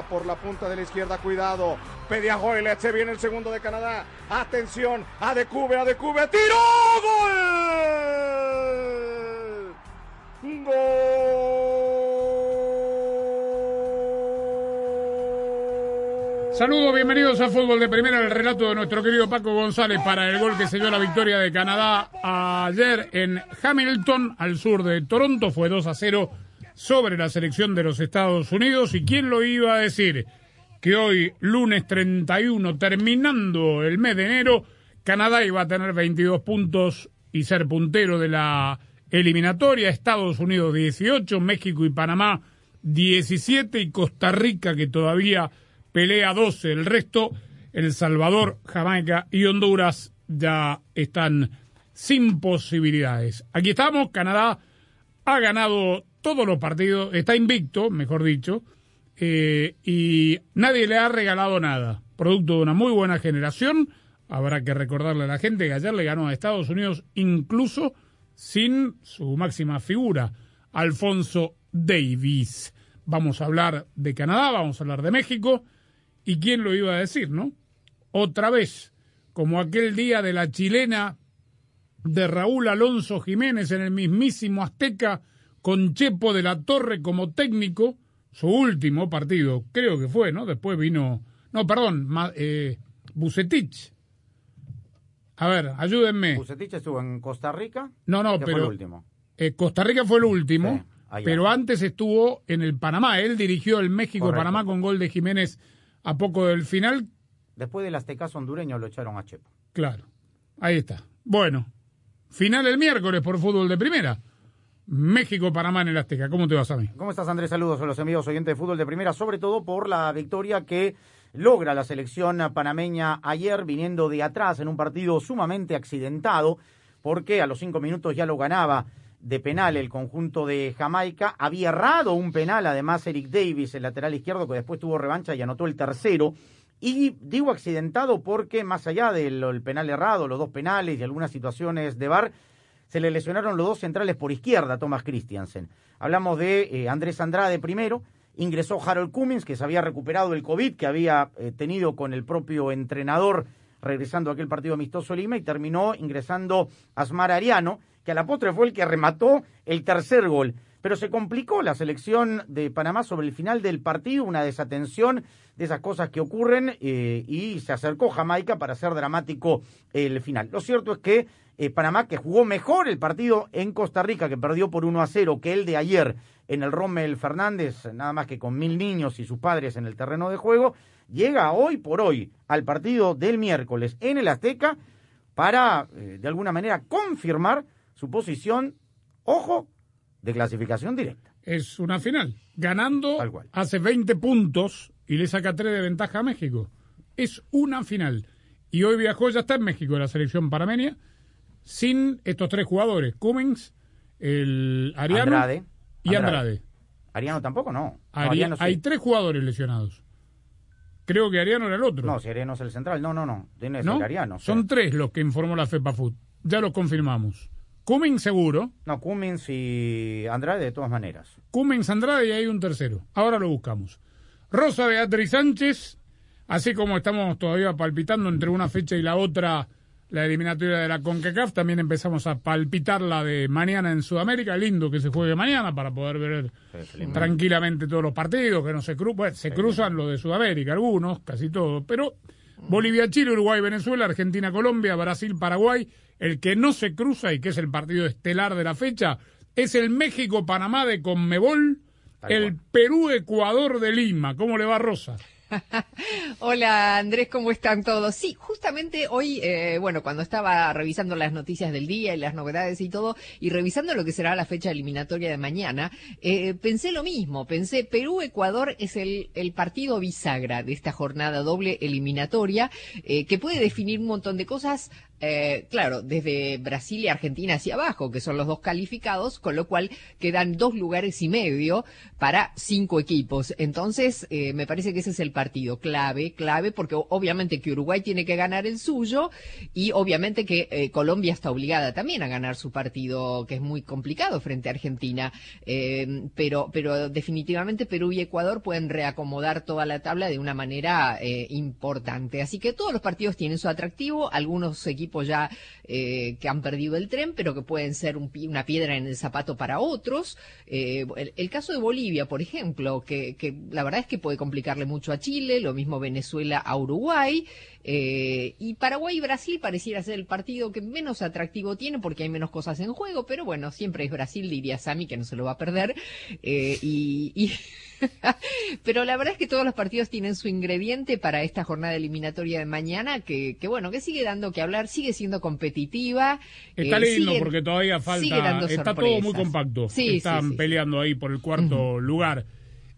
Por la punta de la izquierda. Cuidado. Pedia Hoyle. Se viene el segundo de Canadá. Atención. A de Cube, a de Cube. ¡Tiro! ¡Gol! ¡Gol! Saludos, bienvenidos a Fútbol de Primera, el relato de nuestro querido Paco González para el gol que selló la victoria de Canadá ayer en Hamilton, al sur de Toronto. Fue 2 a 0 sobre la selección de los Estados Unidos. ¿Y quién lo iba a decir? Que hoy, lunes 31, terminando el mes de enero, Canadá iba a tener 22 puntos y ser puntero de la eliminatoria. Estados Unidos 18, México y Panamá 17 y Costa Rica que todavía pelea 12. El resto, El Salvador, Jamaica y Honduras ya están sin posibilidades. Aquí estamos, Canadá ha ganado todos los partidos, está invicto, mejor dicho, eh, y nadie le ha regalado nada. Producto de una muy buena generación. Habrá que recordarle a la gente que ayer le ganó a Estados Unidos incluso sin su máxima figura, Alfonso Davis. Vamos a hablar de Canadá, vamos a hablar de México. ¿Y quién lo iba a decir, no? Otra vez, como aquel día de la chilena de Raúl Alonso Jiménez en el mismísimo Azteca, con Chepo de la Torre como técnico, su último partido, creo que fue, ¿no? Después vino, no, perdón, eh, Bucetich. A ver, ayúdenme. Bucetich estuvo en Costa Rica. No, no, fue pero el último. eh, Costa Rica fue el último, Sí, pero antes estuvo en el Panamá. Él dirigió el México-Panamá con gol de Jiménez a poco del final. Después del aztecaso hondureño lo echaron a Chepo. Claro, ahí está. Bueno, final el miércoles por fútbol de primera. México-Panamá en el Azteca. ¿Cómo te vas a mí? ¿Cómo estás, Andrés? Saludos a los amigos oyentes de fútbol de primera, sobre todo por la victoria que logra la selección panameña ayer, viniendo de atrás en un partido sumamente accidentado, porque a los cinco minutos ya lo ganaba de penal el conjunto de Jamaica. Había errado un penal, además, Eric Davis, el lateral izquierdo, que después tuvo revancha y anotó el tercero. Y digo accidentado porque, más allá del el penal errado, los dos penales y algunas situaciones de VAR, se le lesionaron los dos centrales por izquierda Thomas Christiansen. Hablamos de eh, Andrés Andrade primero, ingresó Harold Cummins, que se había recuperado el COVID que había eh, tenido con el propio entrenador regresando a aquel partido amistoso Lima, y terminó ingresando Asmar Ariano, que a la postre fue el que remató el tercer gol. Pero se complicó la selección de Panamá sobre el final del partido, una desatención de esas cosas que ocurren, eh, y se acercó Jamaica para hacer dramático el final. Lo cierto es que eh, Panamá, que jugó mejor el partido en Costa Rica, que perdió por 1 a 0, que el de ayer en el Rommel Fernández, nada más que con mil niños y sus padres en el terreno de juego, llega hoy por hoy al partido del miércoles en el Azteca para, eh, de alguna manera, confirmar su posición, ojo, de clasificación directa. Es una final. Ganando hace 20 puntos y le saca 3 de ventaja a México. Es una final. Y hoy viajó, ya está en México la selección panameña, sin estos tres jugadores. Cummings, el Ariano Andrade. y Andrade. Andrade. Ariano tampoco, no. No, Ari- Ariano sí. Hay tres jugadores lesionados. Creo que Ariano era el otro. No, si Ariano es el central. No, no, no. Tiene ¿No? Ariano. sí. Son tres los que informó la FEPA Food. Ya los confirmamos. Cummings seguro. No, Cummins y Andrade de todas maneras. Cummings Andrade y hay un tercero. Ahora lo buscamos. Rosa Beatriz Sánchez, así como estamos todavía palpitando entre una fecha y la otra la eliminatoria de la CONCACAF, también empezamos a palpitar la de mañana en Sudamérica. Lindo que se juegue mañana para poder ver Sí, tranquilamente todos los partidos, que no se, cru bueno, se cruzan los de Sudamérica, algunos, casi todos, pero Bolivia, Chile, Uruguay, Venezuela, Argentina, Colombia, Brasil, Paraguay. El que no se cruza y que es el partido estelar de la fecha es el México-Panamá de Conmebol, el Perú-Ecuador de Lima. ¿Cómo le va Rosa? Hola Andrés, ¿cómo están todos? Sí, justamente hoy, eh, bueno, cuando estaba revisando las noticias del día y las novedades y todo, y revisando lo que será la fecha eliminatoria de mañana, eh, pensé lo mismo, pensé Perú-Ecuador es el, el, partido bisagra de esta jornada doble eliminatoria, eh, que puede definir un montón de cosas eh, claro, desde Brasil y Argentina hacia abajo, que son los dos calificados, con lo cual quedan dos lugares y medio para cinco equipos. Entonces, eh, me parece que ese es el partido clave, clave, porque obviamente que Uruguay tiene que ganar el suyo y obviamente que eh, Colombia está obligada también a ganar su partido, que es muy complicado frente a Argentina. Pero, pero definitivamente Perú y Ecuador pueden reacomodar toda la tabla de una manera importante. Así que todos los partidos tienen su atractivo, algunos equipos ya eh, que han perdido el tren, pero que pueden ser un, una piedra en el zapato para otros. Eh, el, caso de Bolivia, por ejemplo, que, la verdad es que puede complicarle mucho a Chile, lo mismo Venezuela a Uruguay. Eh, y Paraguay y Brasil pareciera ser el partido que menos atractivo tiene porque hay menos cosas en juego, pero bueno, siempre es Brasil, diría Sami, que no se lo va a perder. Pero la verdad es que todos los partidos tienen su ingrediente para esta jornada eliminatoria de mañana, que, que bueno, que sigue dando que hablar, sigue siendo competitiva. Está eh, lindo sigue, porque todavía falta, está todo muy compacto. Sí, Están sí, sí. peleando ahí por el cuarto uh -huh. lugar.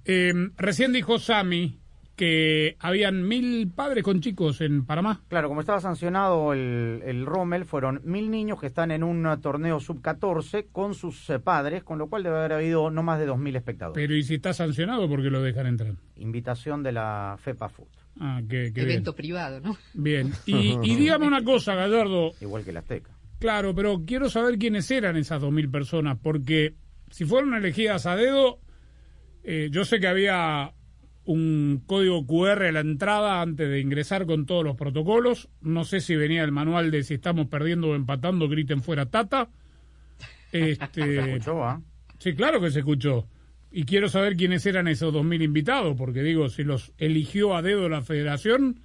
Eh, recién dijo Sami que habían mil padres con chicos en Panamá. Claro, como estaba sancionado el, el Rommel, fueron mil niños que están en un torneo sub-14 con sus eh, padres, con lo cual debe haber habido no más de dos mil espectadores. Pero ¿y si está sancionado, por qué lo dejan entrar? Invitación de la FEPA Food. Ah, qué, qué Evento bien. privado, ¿no? Bien. Y, y dígame una cosa, Gallardo. Igual que la Azteca. Claro, pero quiero saber quiénes eran esas dos mil personas, porque si fueron elegidas a dedo, eh, yo sé que había un código QR a la entrada antes de ingresar con todos los protocolos. No sé si venía el manual de si estamos perdiendo o empatando, griten fuera Tata. Este, ¿Se escuchó, ¿ah? Sí, claro que se escuchó. Y quiero saber quiénes eran esos 2.000 invitados, porque digo, si los eligió a dedo la federación,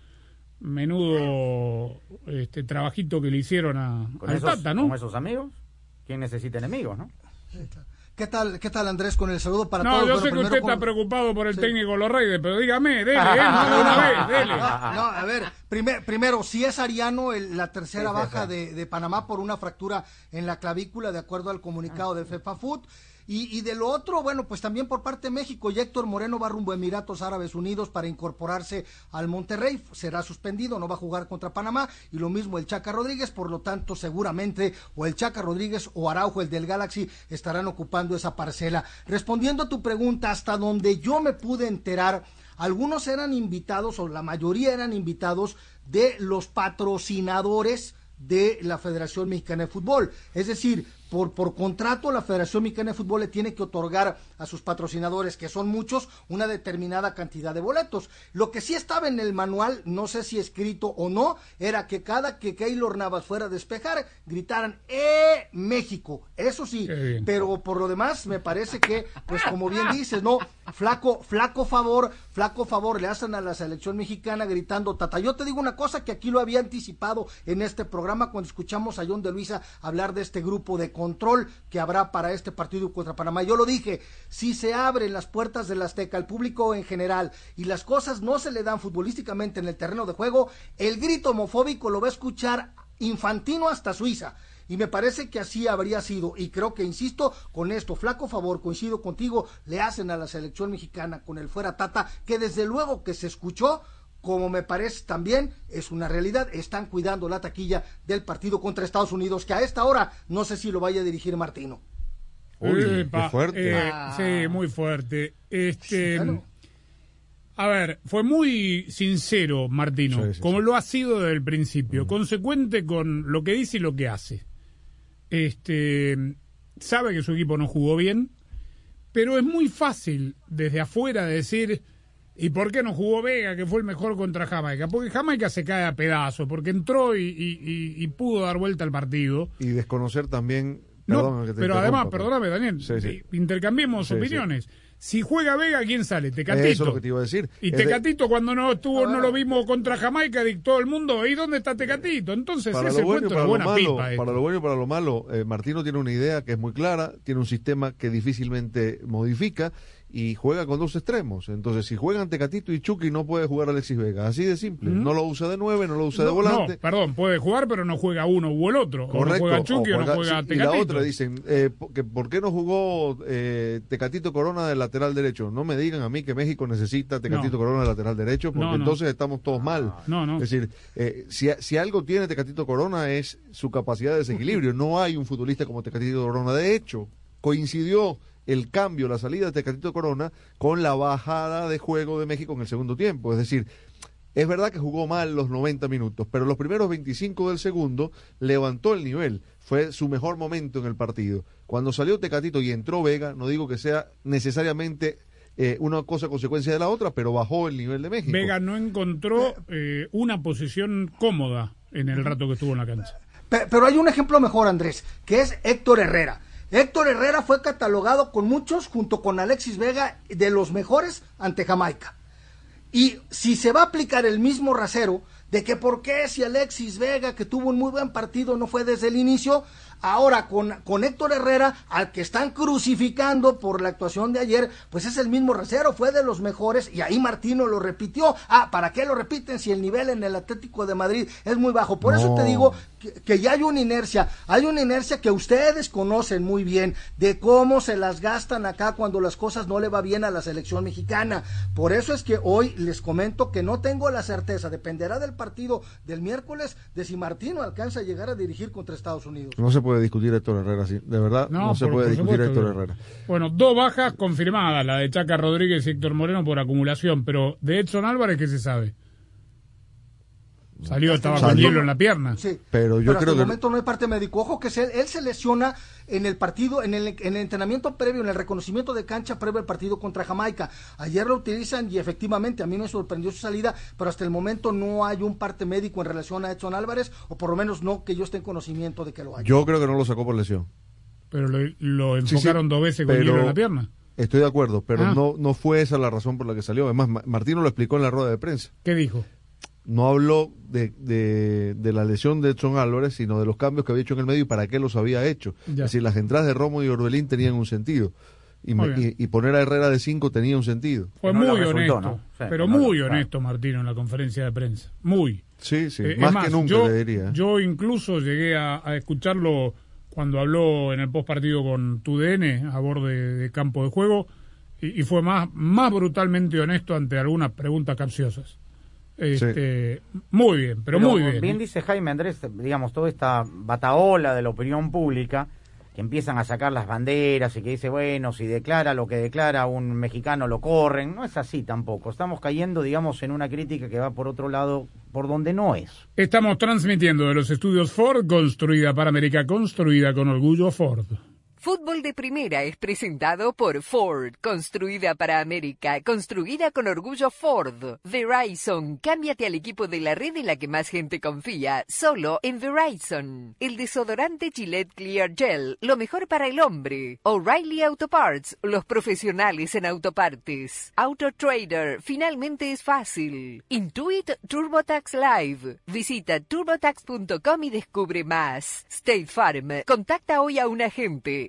menudo este trabajito que le hicieron a, ¿Con al esos, Tata, ¿no? ¿Con esos amigos? ¿Quién necesita enemigos, no? ¿Qué tal, ¿Qué tal Andrés con el saludo para no, todos? yo Bueno, sé que usted con- está preocupado por el técnico los Reyes, pero dígame, dele, eh, no, de una vez, dele. No, a ver, primer- primero, si es Ariano el- la tercera Sí, baja de, de Panamá por una fractura en la clavícula, de acuerdo al comunicado de FEPA Food. Y, y de lo otro, bueno, pues también por parte de México, y Héctor Moreno va rumbo a Emiratos Árabes Unidos para incorporarse al Monterrey, será suspendido, no va a jugar contra Panamá, y lo mismo el Chaca Rodríguez, por lo tanto, seguramente o el Chaca Rodríguez o Araujo, el del Galaxy, estarán ocupando esa parcela. Respondiendo a tu pregunta, hasta donde yo me pude enterar, algunos eran invitados, o la mayoría eran invitados de los patrocinadores de la Federación Mexicana de Fútbol. Es decir, por, por contrato la Federación Mexicana de Fútbol le tiene que otorgar a sus patrocinadores, que son muchos, una determinada cantidad de boletos. Lo que sí estaba en el manual, no sé si escrito o no, era que cada que Keylor Navas fuera a despejar, gritaran ¡Eh, México! Eso sí, pero por lo demás me parece que, pues como bien dices, no, flaco, flaco favor, flaco favor le hacen a la selección mexicana gritando Tata. Yo te digo una cosa que aquí lo había anticipado en este programa cuando escuchamos a John de Luisa hablar de este grupo de control que habrá para este partido contra Panamá. Yo lo dije, si se abren las puertas del Azteca al público en general y las cosas no se le dan futbolísticamente en el terreno de juego, el grito homofóbico lo va a escuchar infantino hasta Suiza. Y me parece que así habría sido. Y creo que, insisto, con esto, flaco favor, coincido contigo, le hacen a la selección mexicana con el fuera Tata, que desde luego que se escuchó, como me parece también, es una realidad, están cuidando la taquilla del partido contra Estados Unidos, que a esta hora no sé si lo vaya a dirigir Martino. Uy, Epa, qué fuerte. eh, Ah. Sí, muy fuerte. Este, claro. A ver, fue muy sincero Martino, Sí, sí, como sí. lo ha sido desde el principio, consecuente con lo que dice y lo que hace. Este, sabe que su equipo no jugó bien, pero es muy fácil desde afuera decir, ¿y por qué no jugó Vega, que fue el mejor contra Jamaica? Porque Jamaica se cae a pedazos, porque entró y, y- y- y pudo dar vuelta al partido. Y desconocer también. No, perdón que te pero además, perdóname, Daniel, Sí, sí. eh, intercambiemos Sí, opiniones. Si juega Vega, ¿quién sale? Tecatito. Eso es lo que te iba a decir. Y Es de- Tecatito cuando no estuvo, no lo vimos contra Jamaica, dictó el mundo, ¿y dónde está Tecatito? Entonces para ese lo bueno para lo buena malo, pipa. para lo bueno y para lo malo, eh, Martino tiene una idea que es muy clara, tiene un sistema que difícilmente modifica y juega con dos extremos. Entonces, si juegan Tecatito y Chucky, no puede jugar Alexis Vega. Así de simple. No lo usa de nueve, no lo usa de volante. no, perdón, puede jugar, pero no juega uno u el otro. O Correcto. no juega Chucky o, no juega- sí, y Tecatito. la otra dicen, eh, que ¿por qué no jugó eh, Tecatito Corona de lateral derecho? No me digan a mí que México necesita Tecatito No. Corona de lateral derecho, porque entonces estamos todos mal. No, no. Es decir, eh, si, si algo tiene Tecatito Corona es su capacidad de desequilibrio. No hay un futbolista como Tecatito Corona. De hecho, coincidió el cambio, la salida de Tecatito Corona con la bajada de juego de México en el segundo tiempo. Es decir, es verdad que jugó mal los 90 minutos, pero los primeros 25 del segundo levantó el nivel. Fue su mejor momento en el partido. Cuando salió Tecatito y entró Vega, no digo que sea necesariamente eh, una cosa consecuencia de la otra, pero bajó el nivel de México. Vega no encontró eh, una posición cómoda en el rato que estuvo en la cancha. Pe- Pero hay un ejemplo mejor, Andrés, que es Héctor Herrera. Héctor Herrera fue catalogado con muchos, junto con Alexis Vega, de los mejores ante Jamaica. Y si se va a aplicar el mismo rasero de que por qué si Alexis Vega, que tuvo un muy buen partido, no fue desde el inicio, ahora con, con Héctor Herrera, al que están crucificando por la actuación de ayer, pues es el mismo rasero, fue de los mejores y ahí Martino lo repitió. Ah, ¿para qué lo repiten si el nivel en el Atlético de Madrid es muy bajo? Por eso te digo que, que ya hay una inercia, hay una inercia que ustedes conocen muy bien de cómo se las gastan acá cuando las cosas no le va bien a la selección mexicana. Por eso es que hoy les comento que no tengo la certeza, dependerá del partido del miércoles de si Martino alcanza a llegar a dirigir contra Estados Unidos. No se puede discutir Héctor Herrera así. De verdad, no, se por- puede por discutir supuesto Héctor Herrera. Bueno, dos bajas confirmadas, la de Chaca Rodríguez y Héctor Moreno por acumulación, pero de Edson Álvarez, ¿qué se sabe? Salió, estaba con hielo en la pierna. Sí, Pero yo hasta creo el que- momento no hay parte médico. Ojo que se- él se lesiona en el partido, en el, en el entrenamiento previo, en el reconocimiento de cancha previo al partido contra Jamaica. Ayer lo utilizan y efectivamente a mí me sorprendió su salida, pero hasta el momento no hay un parte médico en relación a Edson Álvarez, o por lo menos no que yo esté en conocimiento de que lo haya. Yo creo que no lo sacó por lesión. Pero lo, lo Sí, sí, enfocaron dos veces con pero- hielo en la pierna. Estoy de acuerdo, pero Ah. no, no fue esa la razón por la que salió. Además, Ma- Martino lo explicó en la rueda de prensa. ¿Qué dijo? No habló de, de, de la lesión de Edson Álvarez, sino de los cambios que había hecho en el medio y para qué los había hecho. Ya. Es decir, las entradas de Romo y Orbelín tenían un sentido. Y, Muy me- bien. y- y poner a Herrera de 5 tenía un sentido. Fue no muy resultó, honesto, ¿no? Sí, pero no muy honesto Martino en la conferencia de prensa. Muy. Sí, sí, Eh, más, que nunca yo, le diría. ¿eh? yo incluso llegué a, a escucharlo cuando habló en el postpartido con TUDN a borde de campo de juego y, y fue más, más brutalmente honesto ante algunas preguntas capciosas. Este, Muy bien, pero, muy bien. ¿eh? dice Jaime Andrés, digamos, toda esta bataola de la opinión pública, que empiezan a sacar las banderas y que dice, bueno, si declara lo que declara un mexicano lo corren. No es así tampoco. Estamos cayendo, digamos, en una crítica que va por otro lado, por donde no es. Estamos transmitiendo de los estudios Ford, construida para América, construida con orgullo Ford. Fútbol de Primera es presentado por Ford, construida para América, construida con orgullo Ford. Verizon, cámbiate al equipo de la red en la que más gente confía, solo en Verizon. El desodorante Gillette Clear Gel, lo mejor para el hombre. O'Reilly Auto Parts, los profesionales en autopartes. Auto Trader, finalmente es fácil. Intuit TurboTax Live. Visita turbotax.com y descubre más. State Farm, contacta hoy a un agente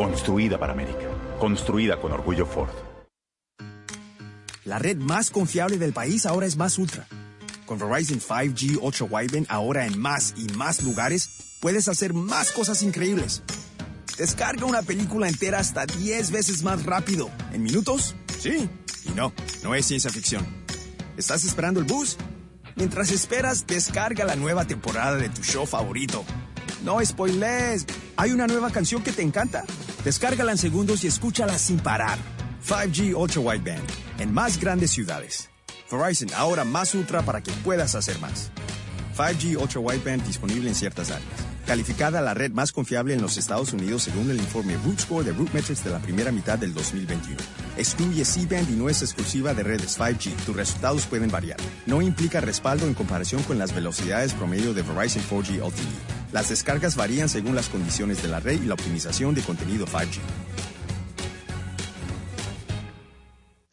Construida para América. Construida con orgullo Ford. La red más confiable del país ahora es Más Ultra. Con Verizon 5G Ultra Wideband ahora en más y más lugares, puedes hacer más cosas increíbles. Descarga una película entera hasta 10 veces más rápido. ¿En minutos? Sí. Y no, no es ciencia ficción. ¿Estás esperando el bus? Mientras esperas, descarga la nueva temporada de tu show favorito. No spoilers. ¿Hay una nueva canción que te encanta? Descárgala en segundos y escúchala sin parar. 5G Ultra Wideband. en más grandes ciudades. Verizon, ahora más ultra para que puedas hacer más. 5G Ultra Wideband disponible en ciertas áreas. Calificada la red más confiable en los Estados Unidos según el informe Root Score de RootMetrics de la primera mitad del 2021. Excluye C-Band y no es exclusiva de redes 5G. Tus resultados pueden variar. No implica respaldo en comparación con las velocidades promedio de Verizon 4G LTE. Las descargas varían según las condiciones de la red y la optimización de contenido 5G.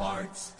parts.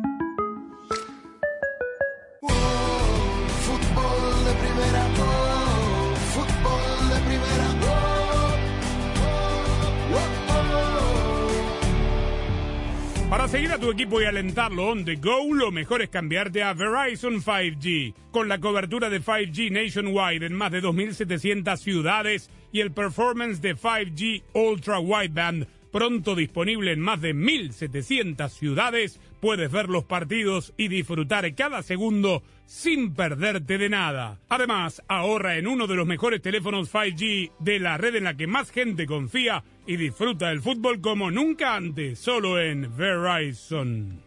Primera, fútbol de primera, Para seguir a tu equipo y alentarlo on the go, lo mejor es cambiarte a Verizon 5G. Con la cobertura de 5G nationwide en más de 2.700 ciudades y el performance de 5G Ultra Wideband pronto disponible en más de 1.700 ciudades, puedes ver los partidos y disfrutar cada segundo sin perderte de nada. Además, ahorra en uno de los mejores teléfonos 5G de la red en la que más gente confía y disfruta del fútbol como nunca antes, solo en Verizon.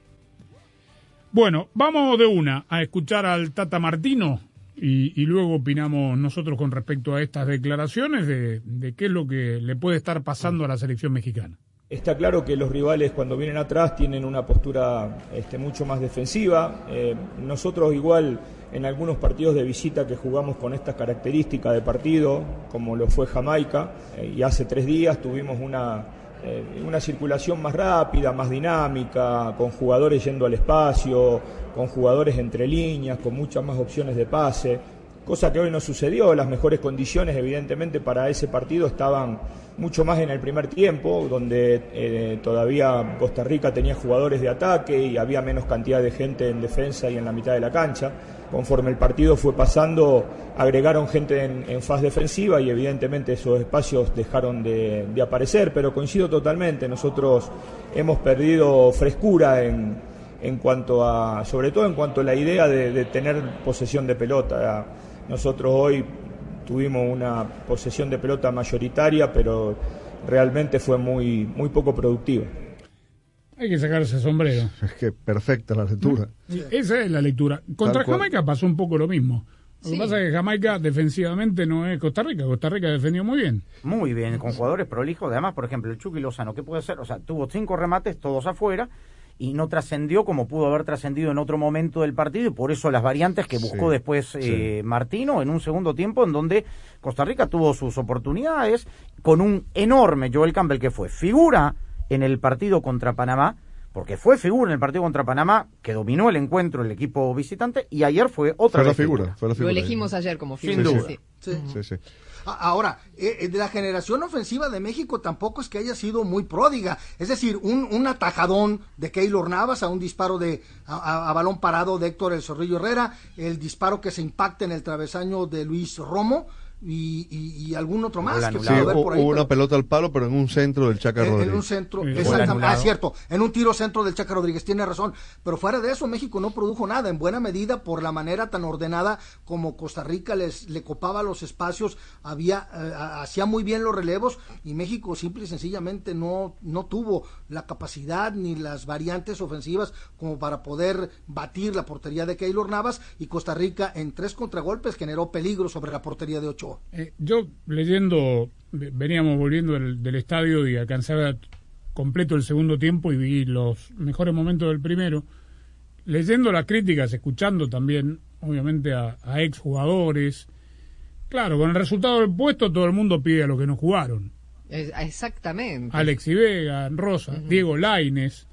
Bueno, vamos de una a escuchar al Tata Martino y, luego opinamos nosotros con respecto a estas declaraciones de, de qué es lo que le puede estar pasando a la selección mexicana. Está claro que los rivales cuando vienen atrás tienen una postura este, mucho más defensiva. Eh, nosotros igual en algunos partidos de visita que jugamos con estas características de partido, como lo fue Jamaica, eh, y hace tres días tuvimos una, eh, una circulación más rápida, más dinámica, con jugadores yendo al espacio, con jugadores entre líneas, con muchas más opciones de pase, cosa que hoy no sucedió. Las mejores condiciones, evidentemente, para ese partido estaban mucho más en el primer tiempo, donde eh, todavía Costa Rica tenía jugadores de ataque y había menos cantidad de gente en defensa y en la mitad de la cancha. Conforme el partido fue pasando, agregaron gente en, en fase defensiva y evidentemente esos espacios dejaron de, aparecer, pero coincido totalmente, nosotros hemos perdido frescura en, en cuanto a, sobre todo en cuanto a la idea de, de tener posesión de pelota. Nosotros hoy tuvimos una posesión de pelota mayoritaria, pero realmente fue muy, muy poco productiva. Hay que sacarse sombrero. Es que perfecta la lectura. Esa es la lectura. Contra. Jamaica pasó un poco lo mismo. Lo Sí. que pasa es que Jamaica defensivamente no es Costa Rica. Costa Rica defendió muy bien. Muy bien, con jugadores prolijos. Además, por ejemplo, el Chucky Lozano, ¿qué puede hacer? O sea, tuvo cinco remates, todos afuera, y no trascendió como pudo haber trascendido en otro momento del partido, y por eso las variantes que buscó Sí, después eh, Martino en un segundo tiempo, en donde Costa Rica tuvo sus oportunidades, con un enorme Joel Campbell que fue figura en el partido contra Panamá, porque fue figura en el partido contra Panamá, que dominó el encuentro el equipo visitante, y ayer fue otra Fue la vez figura, fue la Lo figura. elegimos ayer como Sin figura. duda. sí. Sí. Ahora, eh, eh, de la generación ofensiva de México tampoco es que haya sido muy pródiga. Es decir, un, un atajadón de Keylor Navas a un disparo de a, a- a balón parado de Héctor El Zorrillo Herrera, el disparo que se impacta en el travesaño de Luis Romo y, y- y algún otro más. que Sí, haber por ahí, hubo pero- una pelota al palo, pero en un centro del Chaca en, en Rodríguez. un centro, Sí. exactamente, anulado. ah, cierto, en un tiro centro del Chaca Rodríguez, tiene razón, pero fuera de eso México no produjo nada, en buena medida por la manera tan ordenada como Costa Rica les le copaba los espacios, había eh, ha- hacía muy bien los relevos y México simple y sencillamente no no tuvo la capacidad ni las variantes ofensivas como para poder batir la portería de Keylor Navas y Costa Rica en tres contragolpes generó peligro sobre la portería de Ochoa. Eh, yo leyendo, ve- veníamos volviendo del, del estadio y alcanzaba completo el segundo tiempo y vi los mejores momentos del primero. Leyendo las críticas, escuchando también, obviamente, a, a exjugadores. Claro, con el resultado del puesto todo el mundo pide a los que no jugaron. Exactamente. Alex Vega, Rosa, Diego Laines.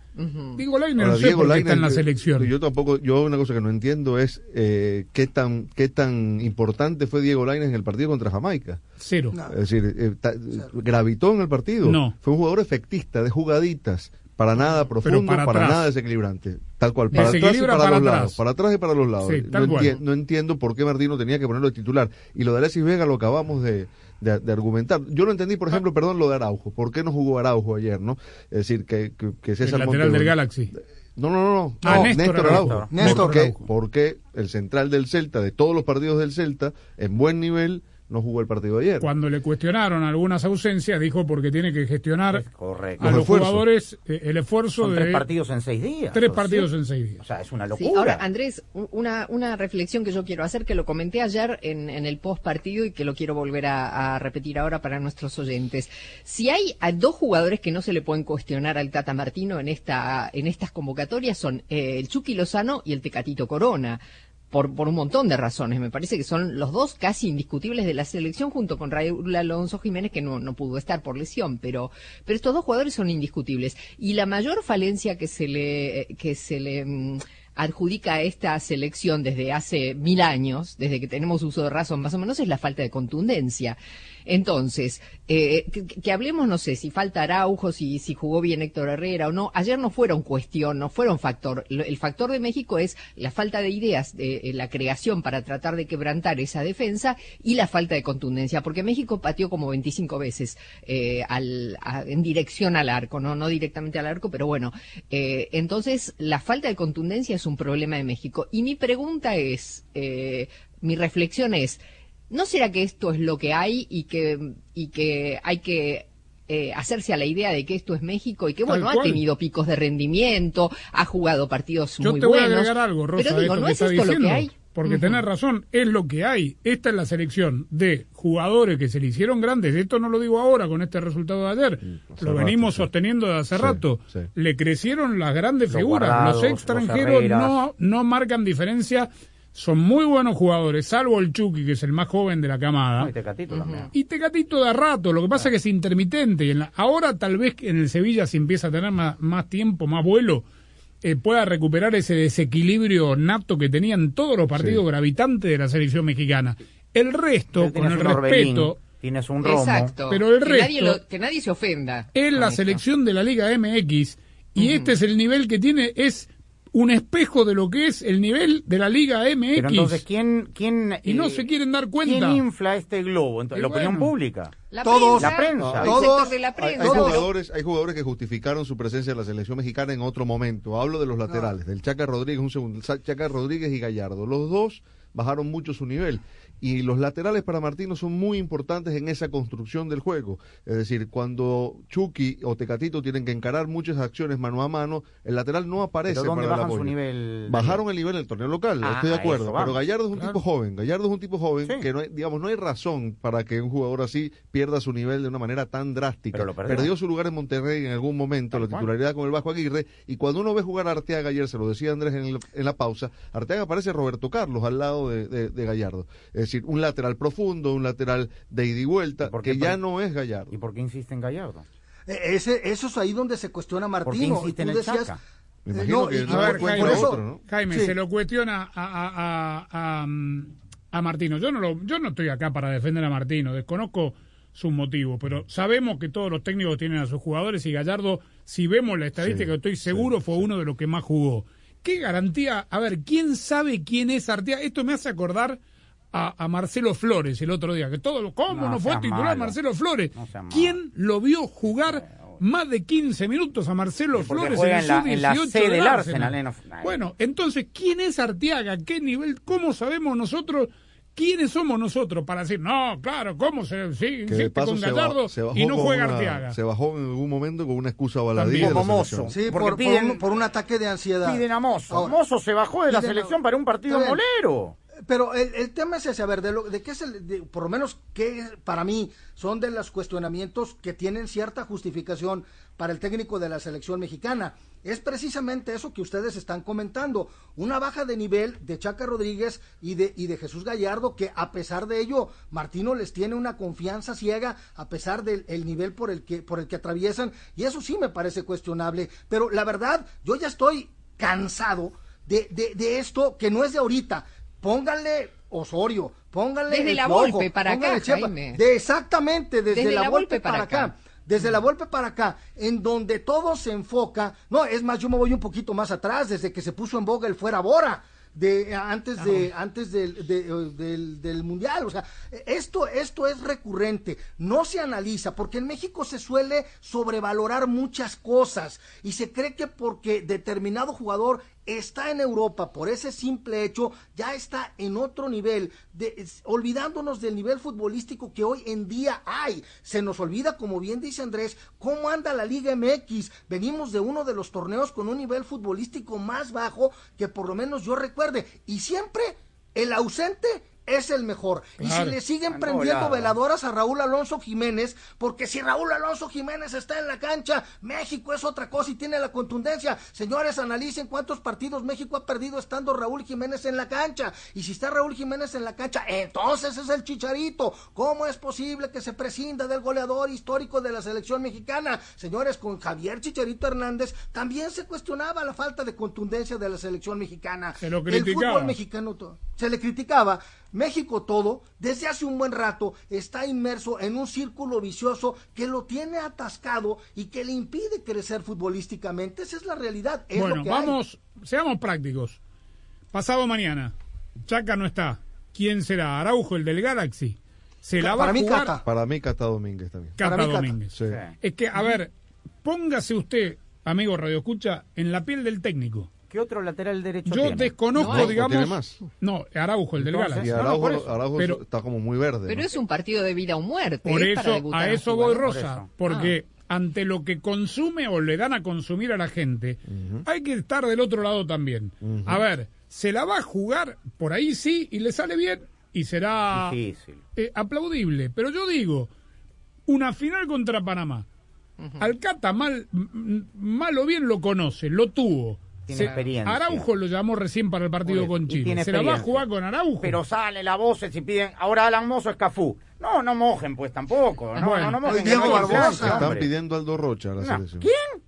Diego Ahora, no sé Diego está en la Lainez, selección. Yo tampoco, yo una cosa que no entiendo es eh, qué tan qué tan importante fue Diego Lainez en el partido contra Jamaica. Cero. Es decir, eh, ta- gravitó en el partido. No. Fue un jugador efectista, de jugaditas, para nada profundo, para para, atrás. nada desequilibrante. Tal cual, para atrás y para, para los atrás. lados. Para atrás y para los lados. Sí, no, entien- no entiendo por qué Martino tenía que ponerlo de titular. Y lo de Alexis Vega lo acabamos de, de- de argumentar. Yo no entendí, por Ah. ejemplo, perdón, lo de Araujo. ¿Por qué no jugó Araujo ayer, no? Es decir, que, que, que César el lateral del Galaxy. no, no, no, no. Ah, No, Néstor Néstor, Araujo. Araujo. Néstor ¿Por qué? Porque el central del Celta, de todos los partidos del Celta, en buen nivel, no jugó el partido de ayer. Cuando le cuestionaron algunas ausencias, dijo porque tiene que gestionar Correcto. a Los jugadores eh, el esfuerzo Son de tres partidos en seis días. tres ¿sí? partidos en seis días. O sea, es una Sí, locura. ahora, Andrés, una, una reflexión que yo quiero hacer, que lo comenté ayer en, en el post partido y que lo quiero volver a, a repetir ahora para nuestros oyentes. Si hay a dos jugadores que no se le pueden cuestionar al Tata Martino en, esta, en estas convocatorias, son eh, el Chucky Lozano y el Tecatito Corona. Por, por un montón de razones. Me parece que son los dos casi indiscutibles de la selección junto con Raúl Alonso Jiménez, que no, no pudo estar por lesión, pero, pero estos dos jugadores son indiscutibles. Y la mayor falencia que se le, que se le mm, adjudica a esta selección desde hace mil años, desde que tenemos uso de razón más o menos, es la falta de contundencia. Entonces, eh, que, hablemos, no sé, si falta Araujo, si, si jugó bien Héctor Herrera o no, ayer no fueron cuestión, no fueron factor. El factor de México es la falta de ideas, de, eh, la creación para tratar de quebrantar esa defensa y la falta de contundencia, porque México pateó como 25 veces eh, en dirección al arco, no, no directamente al arco, pero bueno, entonces la falta de contundencia es un problema de México. Y mi pregunta es, eh, mi reflexión es, ¿no será que esto es lo que hay y que, y que hay que eh, hacerse a la idea de que esto es México y que, bueno, ha tenido picos de rendimiento, ha jugado partidos Yo muy te voy a buenos. agregar algo, Rosa, pero digo, ¿no es esto lo que hay? Porque Ujú. tenés razón, es lo que hay. Esta es la selección de jugadores que se le hicieron grandes. Esto no lo digo ahora con este resultado de ayer. hace Lo venimos sosteniendo de hace Sí, rato. sí. Le crecieron las grandes Los figuras. Guardados, los extranjeros no, no marcan diferencia. Son muy buenos jugadores, salvo el Chucky, que es el más joven de la camada. No, y Tecatito también. Y Tecatito da rato, lo que pasa es que es intermitente. Y en la- ahora tal vez en el Sevilla se empieza a tener más, más tiempo, más vuelo, eh, pueda recuperar ese desequilibrio nato que tenía en todos los partidos Sí. gravitantes de la selección mexicana. El resto, con el respeto, Tienes un Romo. Exacto. Pero el que, nadie lo- que nadie se ofenda. es la esto. selección de la Liga MX y este es el nivel que tiene, es un espejo de lo que es el nivel de la Liga MX. Pero entonces, ¿quién, quién, y no eh, se quieren dar ¿quién cuenta. infla este globo? Entonces, la opinión pública. La Todos. prensa, La prensa. el Todos. sector de la Hay, prensa. hay jugadores, hay jugadores que justificaron su presencia en la selección mexicana en otro momento. Hablo de los laterales, del Chaca Rodríguez, un segundo, Chaca Rodríguez y Gallardo. Los dos bajaron mucho su nivel. Y los laterales para Martino son muy importantes en esa construcción del juego. Es decir, cuando Chucky o Tecatito tienen que encarar muchas acciones mano a mano, el lateral no aparece ¿Pero dónde para el su nivel? Bajaron el nivel en el torneo local, Ah, estoy de acuerdo. eso pero. Gallardo es un Claro. tipo joven. Gallardo es un tipo joven que no hay, digamos, no hay razón para que un jugador así pierda su nivel de una manera tan drástica. Pero lo perdió. su lugar en Monterrey en algún momento, la titularidad con el Vasco Aguirre. Y cuando uno ve jugar a Arteaga ayer, se lo decía Andrés en, el- en la pausa, Arteaga parece Roberto Carlos al lado de, de- de Gallardo. Es decir, un lateral profundo, un lateral de ida y vuelta, que ya no es Gallardo. ¿Y por qué insiste en Gallardo? Eh, Ese, eso es ahí donde se cuestiona a ¿Por qué Martino. insiste Y en el decías, Chaca? Me imagino que y- no y se por- encuentra por eso- otro, ¿no? Jaime, Sí. se lo cuestiona a, a, a, a, a Martino. Yo no, lo, yo no estoy acá para defender a Martino, desconozco sus motivos, pero sabemos que todos los técnicos tienen a sus jugadores y Gallardo, si vemos la estadística, Sí, estoy seguro fue uno de los que más jugó. ¿Qué garantía? A ver, ¿quién sabe quién es Arteaga? Esto me hace acordar a, a Marcelo Flores el otro día, que todo lo, ¿cómo no, No fue titular malo. Marcelo Flores? No seas malo. ¿Quién lo vio jugar más de 15 minutos a Marcelo Flores en en la- el en la sub-18 C del del Arsenal? Arsenal, eh. Bueno, entonces, ¿quién es Arteaga? ¿Qué nivel? ¿Cómo sabemos nosotros? ¿Quiénes somos nosotros para decir, no, claro, cómo se sí, insiste con se, Gallardo se bajó y no juega una- Arteaga? Se bajó en algún momento con una excusa baladí. Como Mozo. Sí, Porque por, un, por un ataque de ansiedad. Piden a Mozo. Ahora, Mozo se bajó de la a- selección para un partido molero. Pero el, el tema es ese, a ver, de, lo, de qué es el, de- por lo menos que para mí son de los cuestionamientos que tienen cierta justificación para el técnico de la selección mexicana. Es precisamente eso que ustedes están comentando, una baja de nivel de Chaca Rodríguez y de, y de Jesús Gallardo, que a pesar de ello, Martino les tiene una confianza ciega, a pesar del el nivel por el, que, por el que atraviesan, y eso sí me parece cuestionable. Pero la verdad, yo ya estoy cansado de, de, de esto que no es de ahorita. Pónganle Osorio, pónganle Desde el la Volpe para acá. Jaime. De exactamente, desde, Desde la, la Volpe, Volpe para, acá. Desde la Volpe para acá, en donde todo se enfoca. No, es más, yo me voy un poquito más atrás, desde que se puso en boga el fuera Bora. De, antes de antes del, de- eh, del, del mundial o sea esto esto es recurrente no se analiza porque en México se suele sobrevalorar muchas cosas y se cree que porque determinado jugador está en Europa por ese simple hecho ya está en otro nivel de, olvidándonos del nivel futbolístico que hoy en día hay. Se nos olvida como bien dice Andrés cómo anda la Liga MX venimos de uno de los torneos con un nivel futbolístico más bajo que por lo menos yo recuerde. Y siempre el ausente es el mejor. Y si le siguen Ah, prendiendo la- veladoras a Raúl Alonso Jiménez, porque si Raúl Alonso Jiménez está en la cancha, México es otra cosa y tiene la contundencia. Señores, analicen cuántos partidos México ha perdido estando Raúl Jiménez en la cancha. Y si está Raúl Jiménez en la cancha, entonces es el chicharito. ¿Cómo es posible que se prescinda del goleador histórico de la selección mexicana? Señores, con Javier Chicharito Hernández también se cuestionaba la falta de contundencia de la selección mexicana. Se lo el criticaba. fútbol mexicano se le criticaba. México todo, desde hace un buen rato, está inmerso en un círculo vicioso que lo tiene atascado y que le impide crecer futbolísticamente. Esa es la realidad. Es bueno, lo que hay. vamos, seamos prácticos. Pasado mañana, Chaca no está. ¿Quién será? Araujo, el del Galaxy. Se la va a jugar Para mí, Cata Domínguez también. Cata Domínguez. Sí. Es que, a ver, póngase usted, amigo Radio Escucha, en la piel del técnico. ¿Qué otro lateral derecho Yo tiene? desconozco, No digamos. ¿Tiene más? No, Araujo, el del No, no, Araujo, Pero- está como muy verde. Pero ¿no? es un partido de vida o muerte. Por para eso, a eso voy, Rosa, eso. porque ante lo que consume o le dan a consumir a la gente, hay que estar del otro lado también. A ver, se la va a jugar por ahí sí y le sale bien y será eh, aplaudible. Pero yo digo, una final contra Panamá. Alcata mal, m- m- mal o bien lo conoce, lo tuvo. Tiene experiencia. Araujo lo llamó recién para el partido con y Chile. ¿Se la va a jugar con Araujo? Pero sale la voz si piden. Ahora Alan Mozo es Cafú. No, no mojen, pues tampoco. No, Bueno. no, no mojen. Diego no Barbosa. Están hombre. pidiendo Aldo Rocha a la No, selección. ¿Quién?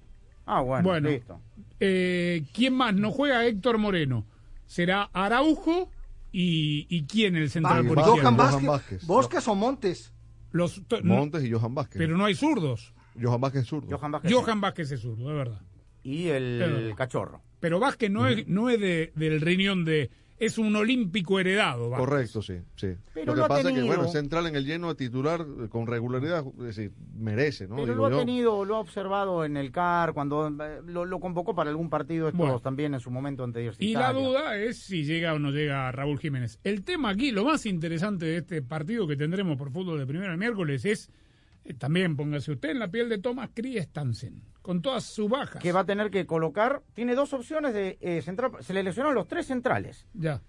Ah, bueno, Bueno, listo. eh, ¿quién más no juega? Héctor Moreno. Será Araujo y, y quién el central por Vázquez, izquierda? Johan Johan Vázquez, Vázquez. Bosques o Montes. Los Montes y Johan Vázquez. pero no hay zurdos. Johan Vázquez es zurdo. Johan Vázquez. Johan Vázquez es zurdo, es verdad. Y el Pero- cachorro. Pero Vázquez no es, no es de, del riñón de es un olímpico heredado. vamos. Correcto, sí, sí. Pero lo que lo pasa es que, tenido. bueno, es entrar en el lleno de titular eh, con regularidad, es decir, merece, ¿no? Pero Digo lo ha yo. tenido, lo ha observado en el CAR, cuando eh, lo, lo convocó para algún partido estos Bueno. también en su momento anterior. Y la duda es si llega o no llega Raúl Jiménez. El tema aquí, lo más interesante de este partido que tendremos por fútbol de primera el miércoles es, eh, también póngase usted en la piel de Thomas Christensen, con todas sus bajas. que va a tener que colocar, tiene dos opciones de eh, central, se le lesionaron los tres centrales. Ya.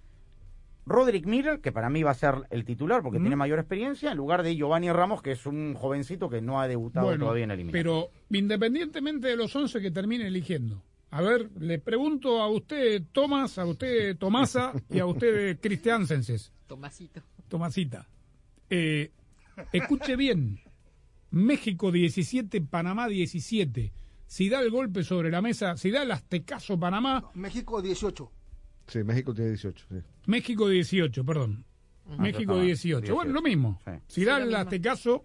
Roderick Miller, que para mí va a ser el titular porque tiene mayor experiencia, en lugar de Giovanni Ramos, que es un jovencito que no ha debutado Bueno, todavía en el pero independientemente de los 11 que termine eligiendo, a ver, le pregunto a usted, Tomás, a usted, Tomasa, y a usted, Christiansenses. Tomasito. Tomasita. Eh, escuche bien. México 17, Panamá 17. Si da el golpe sobre la mesa, si da el aztecaso Panamá, México 18. Sí, México tiene 18, sí. México 18, perdón. Ah, México 18. Bueno, lo mismo. Si da el aztecaso,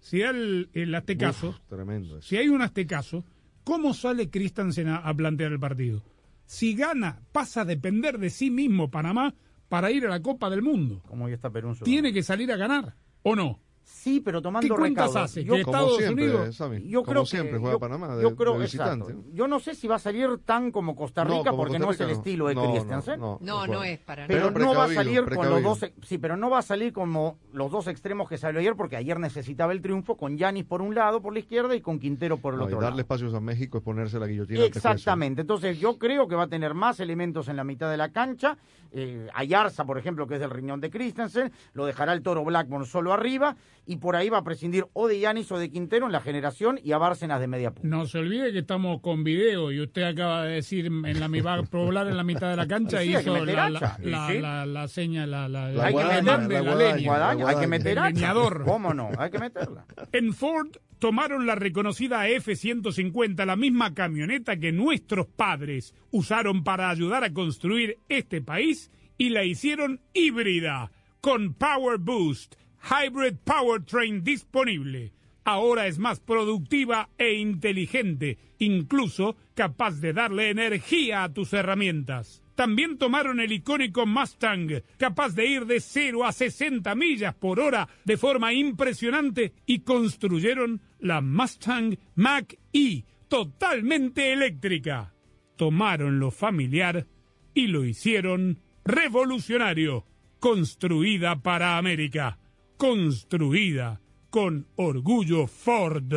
si da el, el aztecaso, Uf, tremendo eso. si hay un aztecaso, ¿cómo sale Christensen a, a plantear el partido? Si gana, pasa a depender de sí mismo Panamá para ir a la Copa del Mundo. Como hoy está Perú Tiene que salir a ganar, ¿o no? Sí, pero tomando ¿Qué cuentas recaudos. hace? Yo- ¿Que Estados Como siempre, Unidos? Yo como creo que- siempre juega yo- Panamá de, yo creo, de visitante. exacto. Yo no sé si va a salir tan como Costa No, Rica como porque Costa no es el no. estilo de No, no, Christensen. no, No, no es para Pero, Pero no va a precavido, salir con los dos, sí, pero no va a salir como los dos extremos que salió ayer porque ayer necesitaba el triunfo con Yanis por un lado por la izquierda y con Quintero por el No, y otro darle lado. espacios a México es ponerse la guillotina. Exactamente, entonces yo creo que va a tener más elementos en la mitad de la cancha. Eh, Ayarza, por ejemplo, que es del riñón de Christensen, lo dejará el toro Blackburn solo arriba y por ahí va a prescindir o de Yanis o de Quintero en la generación y a Bárcenas de media punta. No se olvide que estamos con video y usted acaba de decir en la va a poblar en la mitad de la cancha Sí, y hay que hizo meter la, la, la, sí. la- seña, la, la- guadaña, la- la la guadaña, leña. guadaña, hay que meter hacha. ¿Cómo no? Hay que meterla. En Ford tomaron la reconocida F-150, la misma camioneta que nuestros padres usaron para ayudar a construir este país y la hicieron híbrida, con Power Boost, Hybrid Powertrain disponible. Ahora es más productiva e inteligente, incluso capaz de darle energía a tus herramientas. También tomaron el icónico Mustang, capaz de ir de 0 a 60 millas por hora de forma impresionante, y construyeron la Mustang Mach-E, totalmente eléctrica. Tomaron lo familiar y lo hicieron revolucionario. Construida para América. Construida con orgullo Ford.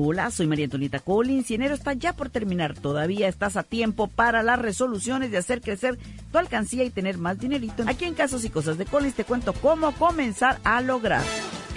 Hola, soy María Antonieta Collins y enero está ya por terminar. Todavía estás a tiempo para las resoluciones de hacer crecer tu alcancía y tener más dinerito. Aquí en Casos y Cosas de Collins te cuento cómo comenzar a lograr.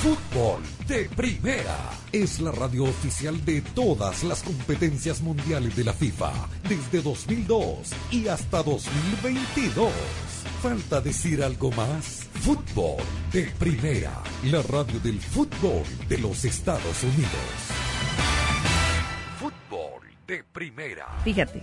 Fútbol de Primera es la radio oficial de todas las competencias mundiales de la FIFA desde 2002 y hasta 2022. ¿Falta decir algo más? Fútbol de Primera, la radio del fútbol de los Estados Unidos. Fútbol de Primera. Fíjate,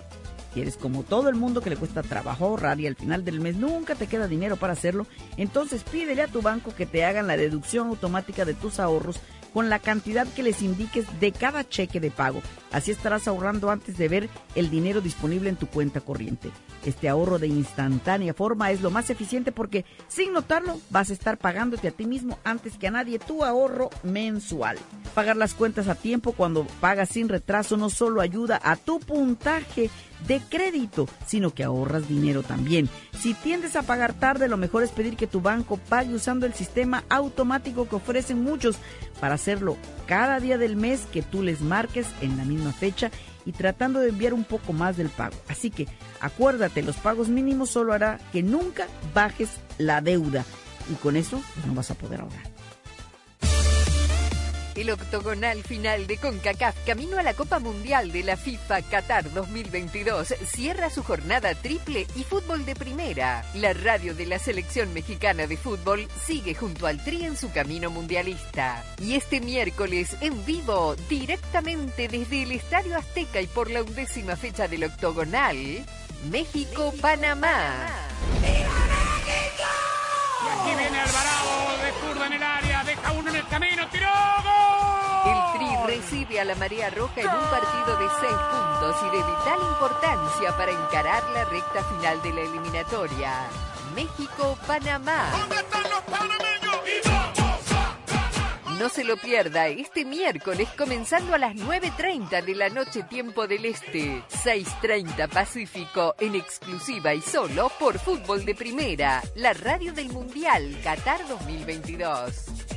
si eres como todo el mundo que le cuesta trabajo ahorrar y al final del mes nunca te queda dinero para hacerlo, entonces pídele a tu banco que te hagan la deducción automática de tus ahorros con la cantidad que les indiques de cada cheque de pago. Así estarás ahorrando antes de ver el dinero disponible en tu cuenta corriente. Este ahorro de instantánea forma es lo más eficiente porque sin notarlo vas a estar pagándote a ti mismo antes que a nadie tu ahorro mensual. Pagar las cuentas a tiempo cuando pagas sin retraso no solo ayuda a tu puntaje de crédito, sino que ahorras dinero también. Si tiendes a pagar tarde, lo mejor es pedir que tu banco pague usando el sistema automático que ofrecen muchos, para hacerlo cada día del mes que tú les marques en la misma fecha y tratando de enviar un poco más del pago. Así que acuérdate, los pagos mínimos solo hará que nunca bajes la deuda y con eso no vas a poder ahorrar. El octogonal final de CONCACAF camino a la Copa Mundial de la FIFA Qatar 2022 cierra su jornada triple y fútbol de primera. La radio de la selección mexicana de fútbol sigue junto al Tri en su camino mundialista. Y este miércoles en vivo, directamente desde el Estadio Azteca y por la undécima fecha del octogonal, México-Panamá. Y aquí viene Alvarado de en el área, deja uno en el camino, tiró, recibe a la Marea Roja en un partido de seis puntos y de vital importancia para encarar la recta final de la eliminatoria. México-Panamá. No se lo pierda este miércoles comenzando a las 9.30 de la noche tiempo del Este, 6.30 Pacífico, en exclusiva y solo por Fútbol de Primera, la radio del Mundial Qatar 2022.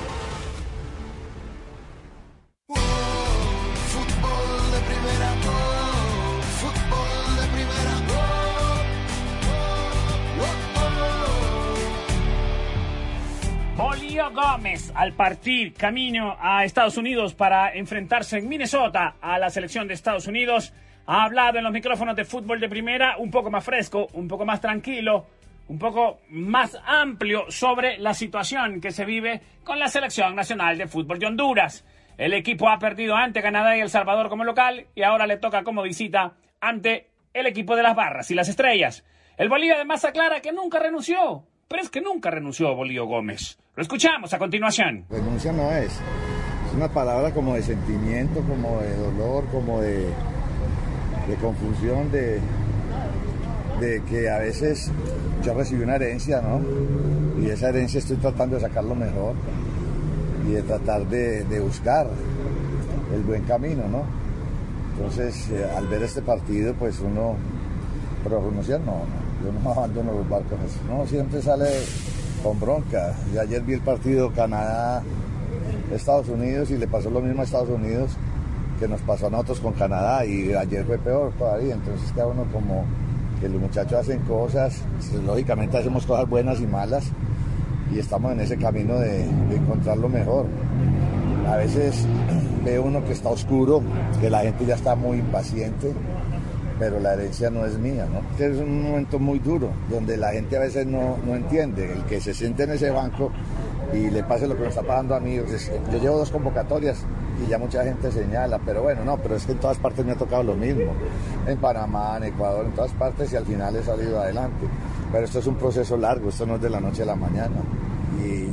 Gómez al partir camino a Estados Unidos para enfrentarse en Minnesota a la selección de Estados Unidos. Ha hablado en los micrófonos de fútbol de primera un poco más fresco, un poco más tranquilo, un poco más amplio sobre la situación que se vive con la selección nacional de fútbol de Honduras. El equipo ha perdido ante Canadá y El Salvador como local y ahora le toca como visita ante el equipo de las barras y las estrellas. El Bolívar además aclara que nunca renunció, pero es que nunca renunció Bolío Gómez. Lo escuchamos a continuación. Renuncia no es. Es una palabra como de sentimiento, como de dolor, como de, de confusión, de, de que a veces yo recibí una herencia, ¿no? Y esa herencia estoy tratando de sacar lo mejor y de tratar de, buscar el buen camino, ¿no? Entonces, eh, al ver este partido, pues uno, pero renunciar no, no, yo no abandono los barcos, no, siempre sale con bronca. Y ayer vi el partido Canadá-Estados Unidos y le pasó lo mismo a Estados Unidos que nos pasó a nosotros con Canadá. Y ayer fue peor todavía, entonces cada uno como que los muchachos hacen cosas, lógicamente hacemos cosas buenas y malas. Y estamos en ese camino de encontrar lo mejor. A veces ve uno que está oscuro, que la gente ya está muy impaciente, pero la herencia no es mía, ¿no? Este es un momento muy duro, donde la gente a veces no, no entiende, el que se siente en ese banco y le pase lo que me está pasando a mí. yo llevo dos convocatorias y ya mucha gente señala, pero bueno, no, pero es que en todas partes me ha tocado lo mismo. En Panamá, en Ecuador, en todas partes y al final he salido adelante. Pero esto es un proceso largo, esto no es de la noche a la mañana.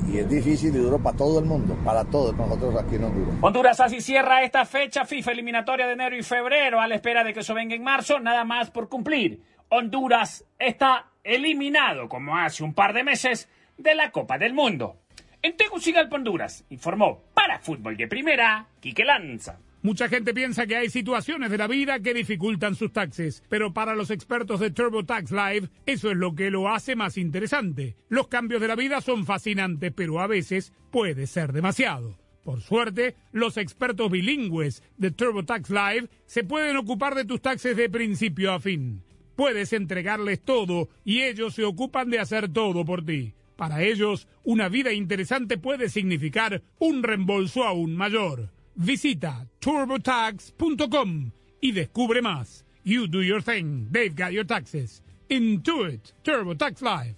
Y, es difícil y duro para todo el mundo, para todos nosotros aquí en Honduras. Honduras así cierra esta fecha FIFA eliminatoria de enero y febrero a la espera de que eso venga en marzo, nada más por cumplir. Honduras está eliminado, como hace un par de meses, de la Copa del Mundo. En Tegucigalpa, Honduras, informó para Fútbol de Primera, Quique Lanza. Mucha gente piensa que hay situaciones de la vida que dificultan sus taxes, pero para los expertos de TurboTax Live, eso es lo que lo hace más interesante. Los cambios de la vida son fascinantes, pero a veces puede ser demasiado. Por suerte, los expertos bilingües de TurboTax Live se pueden ocupar de tus taxes de principio a fin. Puedes entregarles todo y ellos se ocupan de hacer todo por ti. Para ellos, una vida interesante puede significar un reembolso aún mayor. Visita turbotax.com y descubre más. You do your thing, they've got your taxes. Intuit TurboTax Live.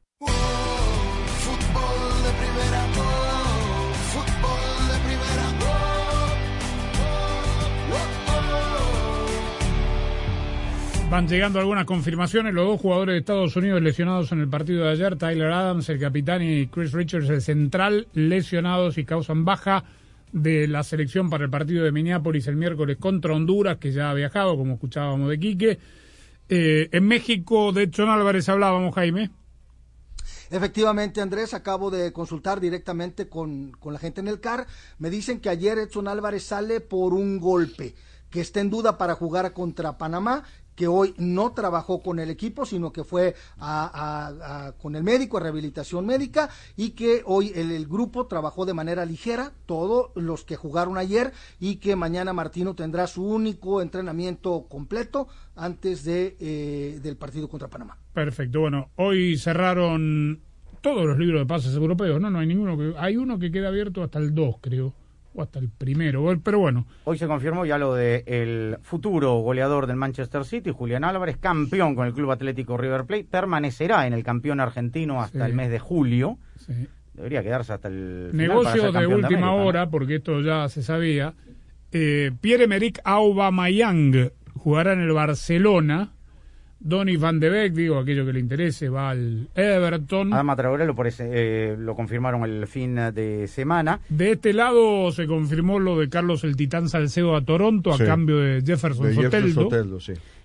Van llegando algunas confirmaciones. Los dos jugadores de Estados Unidos lesionados en el partido de ayer, Tyler Adams, el capitán, y Chris Richards, el central, lesionados y causan baja de la selección para el partido de Minneapolis el miércoles contra Honduras, que ya ha viajado, como escuchábamos de Quique. Eh, en México, de Edson Álvarez hablábamos, Jaime. Efectivamente, Andrés, acabo de consultar directamente con, con la gente en el CAR. Me dicen que ayer Edson Álvarez sale por un golpe que está en duda para jugar contra Panamá que hoy no trabajó con el equipo, sino que fue a, a- a- con el médico, a rehabilitación médica, y que hoy el, el grupo trabajó de manera ligera, todos los que jugaron ayer, y que mañana Martino tendrá su único entrenamiento completo antes de, eh, del partido contra Panamá. Perfecto. Bueno, hoy cerraron todos los libros de pases europeos, ¿no? No hay ninguno que... Hay uno que queda abierto hasta el 2, creo. O hasta el primero. Pero bueno, Hoy se confirmó ya lo de el futuro goleador del Manchester City, Julián Álvarez, campeón con el Club Atlético River Plate, permanecerá en el campeón argentino hasta Sí. el mes de julio. Sí. Debería quedarse hasta el negocio de última América, ¿no? hora, porque esto ya se sabía. Eh, Pierre-Emerick Aubameyang jugará en el Barcelona. Donny van de Beek, digo, aquello que le interese, va al Everton. Adama Traoré lo, parece- eh, lo confirmaron el fin de semana. De este lado se confirmó lo de Carlos el Titán Salcedo a Toronto a Sí. cambio de Jefferson Soteldo.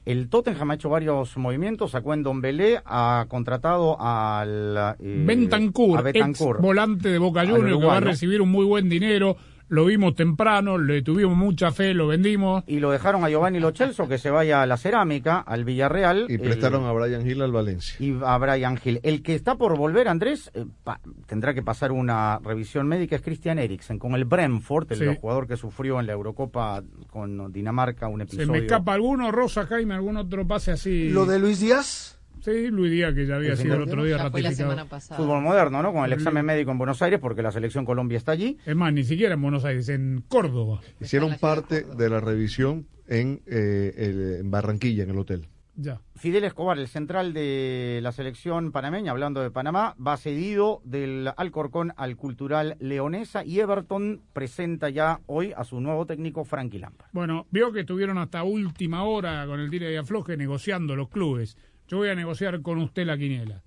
El Tottenham ha hecho varios movimientos, sacó en Don Belé, ha contratado al... eh, Bentancur, a Bentancur. ex volante de Boca Juniors, que va a recibir un muy buen dinero. Lo vimos temprano, le tuvimos mucha fe, lo vendimos. Y lo dejaron a Giovanni Lo Celso, que se vaya a la cerámica, al Villarreal. Y prestaron El- a Brian Hill al Valencia. y a Brian Hill. El que está por volver, Andrés, eh, pa- tendrá que pasar una revisión médica, es Christian Eriksen, con el Brentford, el Sí. jugador que sufrió en la Eurocopa con Dinamarca un Se episodio. me escapa alguno, Rosa Jaime, algún otro pase así. ¿Lo de Luis Díaz? Sí, Luis Díaz, que ya había sido el de- otro día Ya fue la ratificado. Fútbol moderno, ¿no? Con el examen médico en Buenos Aires, porque la selección Colombia está allí. Es más, ni siquiera en Buenos Aires, en Córdoba. Hicieron parte de la revisión en, eh, el- en Barranquilla, en el hotel. Ya. Fidel Escobar, el central de la selección panameña, hablando de Panamá, va cedido del Alcorcón al Cultural Leonesa y Everton presenta ya hoy a su nuevo técnico, Frankie Lampard. Bueno, vio que estuvieron hasta última hora con el tire y afloje negociando los clubes. Yo voy a negociar con usted la quiniela.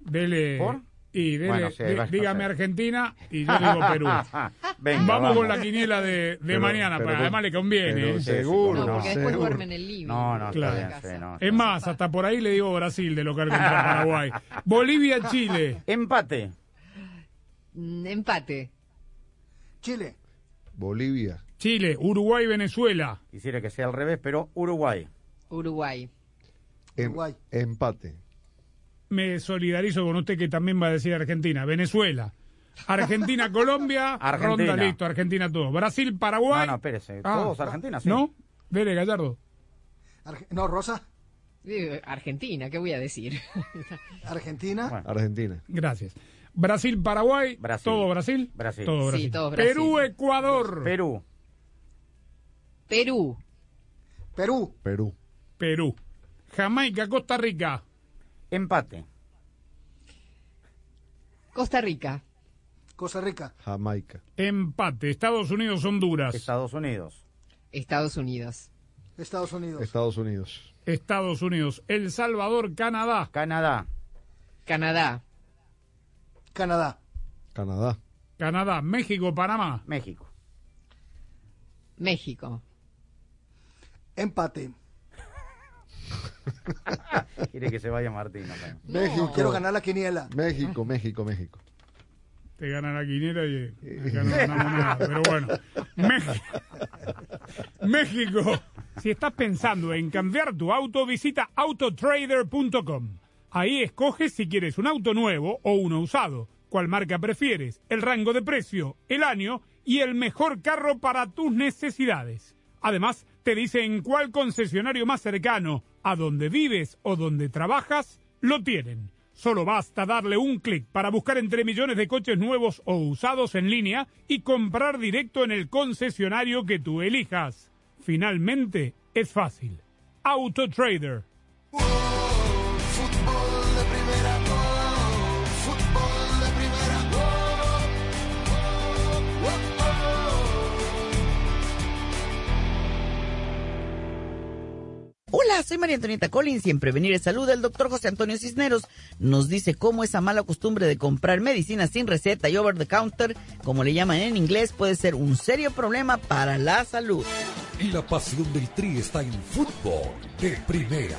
Dele. ¿Por? Y dele, Bueno, sí, dígame. Argentina y yo digo Perú. Venga, vamos, vamos. con la quiniela de, de Pero- mañana, pero- para además le conviene. pero ¿eh? seguro, No, porque después seguro. duermen en el living. No, no, Claro. está bien, sí, no, Es más, hasta por ahí le digo Brasil de local contra Paraguay. Bolivia-Chile. Empate. Mm, Empate. Chile. Bolivia. Chile, Uruguay-Venezuela. Quisiera que sea al revés, pero Uruguay. Uruguay. Em- empate. Me solidarizo con usted que también va a decir Argentina. Venezuela. Argentina, Colombia. Argentina. Ronda listo, Argentina todo. Brasil, Paraguay. No, no, espérese. Ah. Todos Argentina, sí. ¿No? Dele, Gallardo. Arge- no, Rosa. Eh, Argentina, ¿qué voy a decir? Argentina. Argentina. Gracias. Brasil, Paraguay. Brasil. ¿Todo Brasil? Brasil. Todo Sí, Brasil. todo Brasil. Perú, Ecuador. Perú. Perú. Perú. Perú. Perú. Jamaica, Costa Rica. Empate. Costa Rica. Costa Rica. Jamaica. Empate. Estados Unidos, Honduras. Estados Unidos. Estados Unidos. Estados Unidos. Estados Unidos. Estados Unidos. El Salvador, Canadá. Canadá. Canadá. Canadá. Canadá. Canadá. México, Panamá. México. México. Empate. Quiere que se vaya Martín. ¿no? México. Quiero ganar la quiniela. México, México, México. Te gana la quiniela y acá no ganamos nada. Pero bueno. México. México. Si estás pensando en cambiar tu auto, visita autotrader.com. Ahí escoges si quieres un auto nuevo o uno usado, cuál marca prefieres, el rango de precio, el año y el mejor carro para tus necesidades. Además, te dice en cuál concesionario más cercano, a donde vives o donde trabajas, lo tienen. Solo basta darle un clic para buscar entre millones de coches nuevos o usados en línea y comprar directo en el concesionario que tú elijas. Finalmente, es fácil. AutoTrader. Hola, soy María Antonieta Collins y en Prevenir Salud el doctor José Antonio Cisneros nos dice cómo esa mala costumbre de comprar medicinas sin receta y over the counter, como le llaman en inglés, puede ser un serio problema para la salud. Y la pasión del Tri está en fútbol de primera.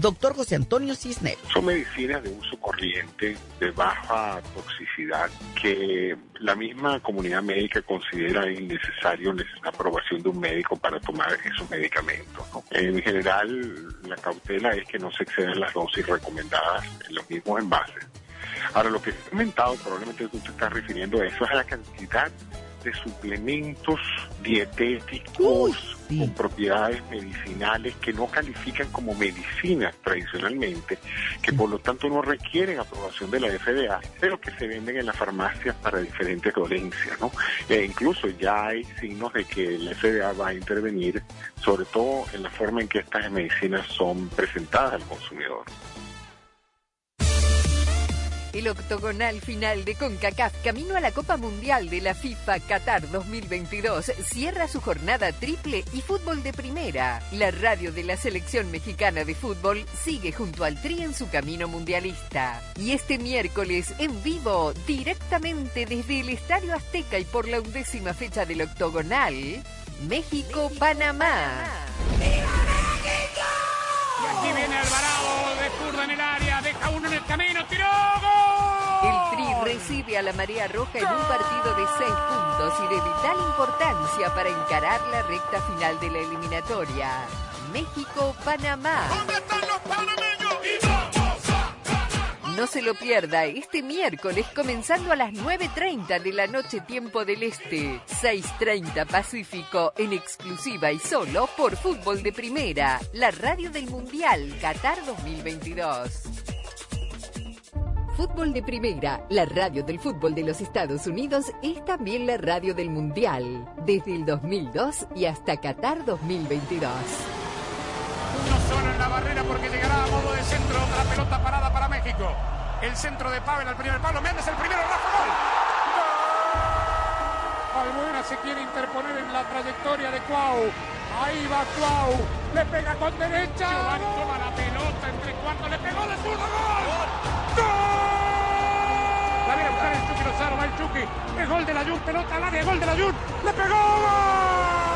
Doctor José Antonio Cisneros. Son medicinas de uso corriente, de baja toxicidad, que la misma comunidad médica considera innecesario la aprobación de un médico para tomar esos medicamentos. ¿no? En general, la cautela es que no se excedan las dosis recomendadas en los mismos envases. Ahora, lo que he comentado, probablemente tú te estás refiriendo a eso, es a la cantidad de suplementos dietéticos con propiedades medicinales que no califican como medicinas tradicionalmente, que por lo tanto no requieren aprobación de la FDA, pero que se venden en las farmacias para diferentes dolencias, ¿no? E incluso ya hay signos de que la FDA va a intervenir, sobre todo en la forma en que estas medicinas son presentadas al consumidor. El octogonal final de CONCACAF camino a la Copa Mundial de la FIFA Qatar 2022 cierra su jornada triple y fútbol de primera. La radio de la selección mexicana de fútbol sigue junto al Tri en su camino mundialista. Y este miércoles en vivo, directamente desde el Estadio Azteca y por la undécima fecha del octogonal, México-Panamá. Y aquí viene Alvarado de zurda en el área, deja uno en el camino, tiró, El Tri recibe a la Marea Roja en un partido de seis puntos y de vital importancia para encarar la recta final de la eliminatoria. México-Panamá. No se lo pierda este miércoles comenzando a las 9.30 de la noche tiempo del Este, 6.30 Pacífico en exclusiva y solo por Fútbol de Primera, la radio del Mundial Qatar 2022. Fútbol de Primera, la radio del fútbol de los Estados Unidos, es también la radio del Mundial, desde el 2002 y hasta Qatar 2022. Uno solo en la barrera porque llegará a modo de centro otra pelota parada para México. El centro de Pavel al primer palo. Méndez el primero, Rafa gol. ¡Gol! Albuena se quiere interponer en la trayectoria de Cuau. Ahí va Cuau. Le pega con derecha. Giovanni toma la pelota entre cuartos. Le pegó de zurdo. ¡Gol! ¡Gol! La viene a buscar el Chucky Lozano. Va el Chucky. Es gol de la Jun. Pelota al área. Gol de la Jun. Le pegó.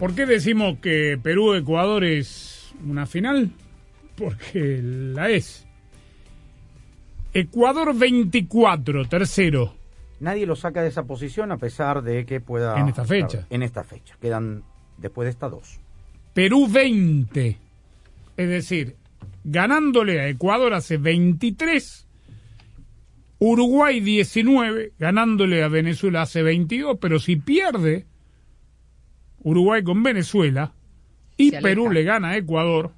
¿Por qué decimos que Perú-Ecuador es una final? Porque la es. Ecuador 24, tercero. Nadie lo saca de esa posición a pesar de que pueda... En esta fecha. En esta fecha. Quedan después de estas dos. Perú 20. Es decir, ganándole a Ecuador hace 23. Uruguay 19, ganándole a Venezuela hace 22, pero si pierde Uruguay con Venezuela y Perú le gana a Ecuador,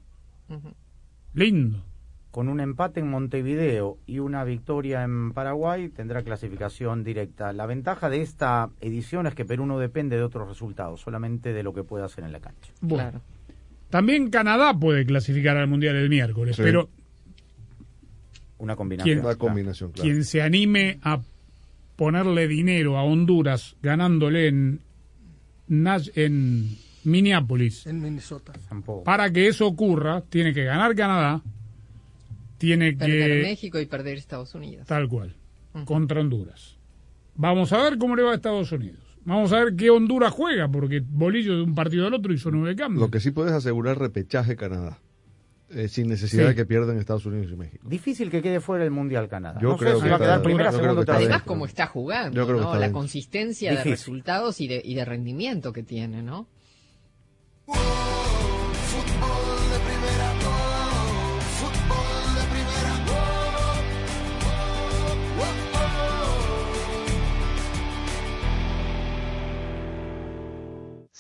lindo. Con un empate en Montevideo y una victoria en Paraguay tendrá clasificación directa. La ventaja de esta edición es que Perú no depende de otros resultados, solamente de lo que pueda hacer en la cancha. Bueno. También Canadá puede clasificar al Mundial el miércoles, Sí. pero Una combinación. quien, Una combinación, claro. quien se anime a ponerle dinero a Honduras ganándole en, en Minneapolis. En Minnesota. Para que eso ocurra, tiene que ganar Canadá, tiene Perder que... México y perder Estados Unidos. Tal cual, contra Honduras. Vamos a ver cómo le va a Estados Unidos. Vamos a ver qué Honduras juega, porque Bolillo de un partido al otro hizo nueve cambios. Lo que sí puedes asegurar repechaje Canadá. Eh, sin necesidad Sí. de que pierdan Estados Unidos y México. Difícil que quede fuera el Mundial Canadá. Yo no creo sé si que va a quedar primera, segunda. Además, como está jugando, Yo creo que ¿no? está la dentro. consistencia de resultados y de, y de rendimiento que tiene, ¿no?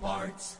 parts.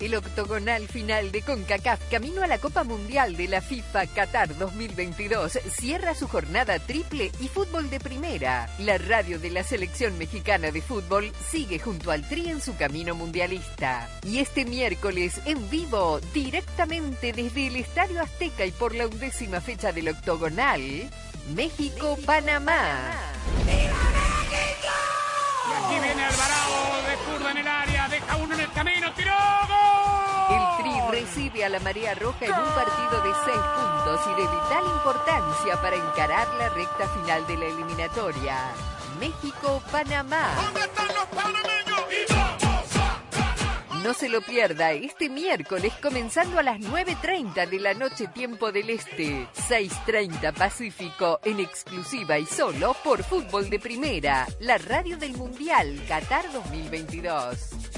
El octogonal final de CONCACAF camino a la Copa Mundial de la FIFA Qatar 2022 cierra su jornada triple y fútbol de primera. La radio de la selección mexicana de fútbol sigue junto al Tri en su camino mundialista. Y este miércoles en vivo, directamente desde el Estadio Azteca y por la undécima fecha del octogonal, México-Panamá. Y aquí viene Alvarado, desburda en el área, deja uno en el camino, tiró, El gol. Tri recibe a la Marea Roja en un partido de seis puntos y de vital importancia para encarar la recta final de la eliminatoria. México-Panamá. No se lo pierda este miércoles comenzando a las 9.30 de la noche tiempo del Este, 6.30 Pacífico en exclusiva y solo por Fútbol de Primera, la radio del Mundial Qatar 2022.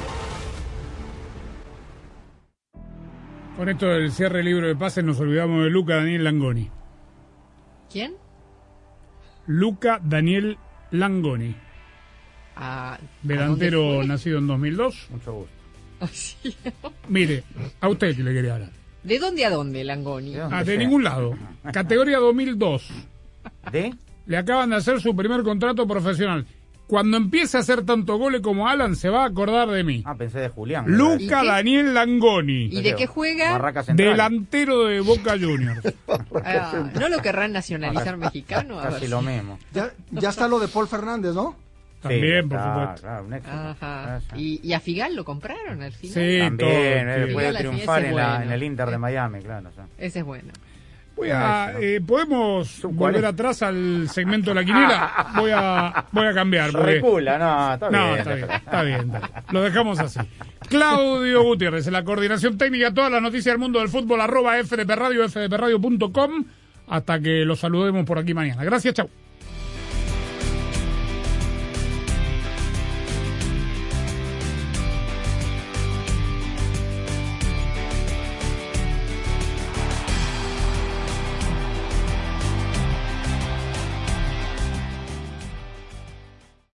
Con esto del cierre libro de pases nos olvidamos de Luca Daniel Langoni. ¿Quién? Luca Daniel Langoni. a- delantero ¿a dónde nacido en 2002. Mucho gusto. Así. Mire, a usted que le quería hablar. ¿De dónde a dónde, Langoni? Ah, de ningún lado. Categoría 2002. ¿De? Le acaban de hacer su primer contrato profesional. Cuando empiece a hacer tanto goles como Alan, se va a acordar de mí. Ah, pensé de Julián. Luca. Daniel Langoni. ¿Y de qué juega? Barraca Central. Delantero de Boca Juniors. Ah, ¿No lo querrán nacionalizar mexicano? A Casi ver. lo mismo. Ya, ya está lo de Paul Fernández, ¿no? También, por claro, supuesto. claro, un éxito. Ajá. ¿Y, y a Figal lo compraron al final? Sí, También, todo, eh, sí. puede triunfar en, la- en el Inter de Miami, claro. o sea. Ese es bueno. Voy a, eh, ¿Podemos ¿Cuál volver atrás al segmento de la quiniela? Voy a, voy a cambiar. porque- Recula, no, está No, bien. está bien, está bien, está bien. Lo dejamos así. Claudio Gutiérrez, en la coordinación técnica, todas las noticias del mundo del fútbol, arroba FDP Radio, fdpradio.com, hasta que los saludemos por aquí mañana. Gracias, chau.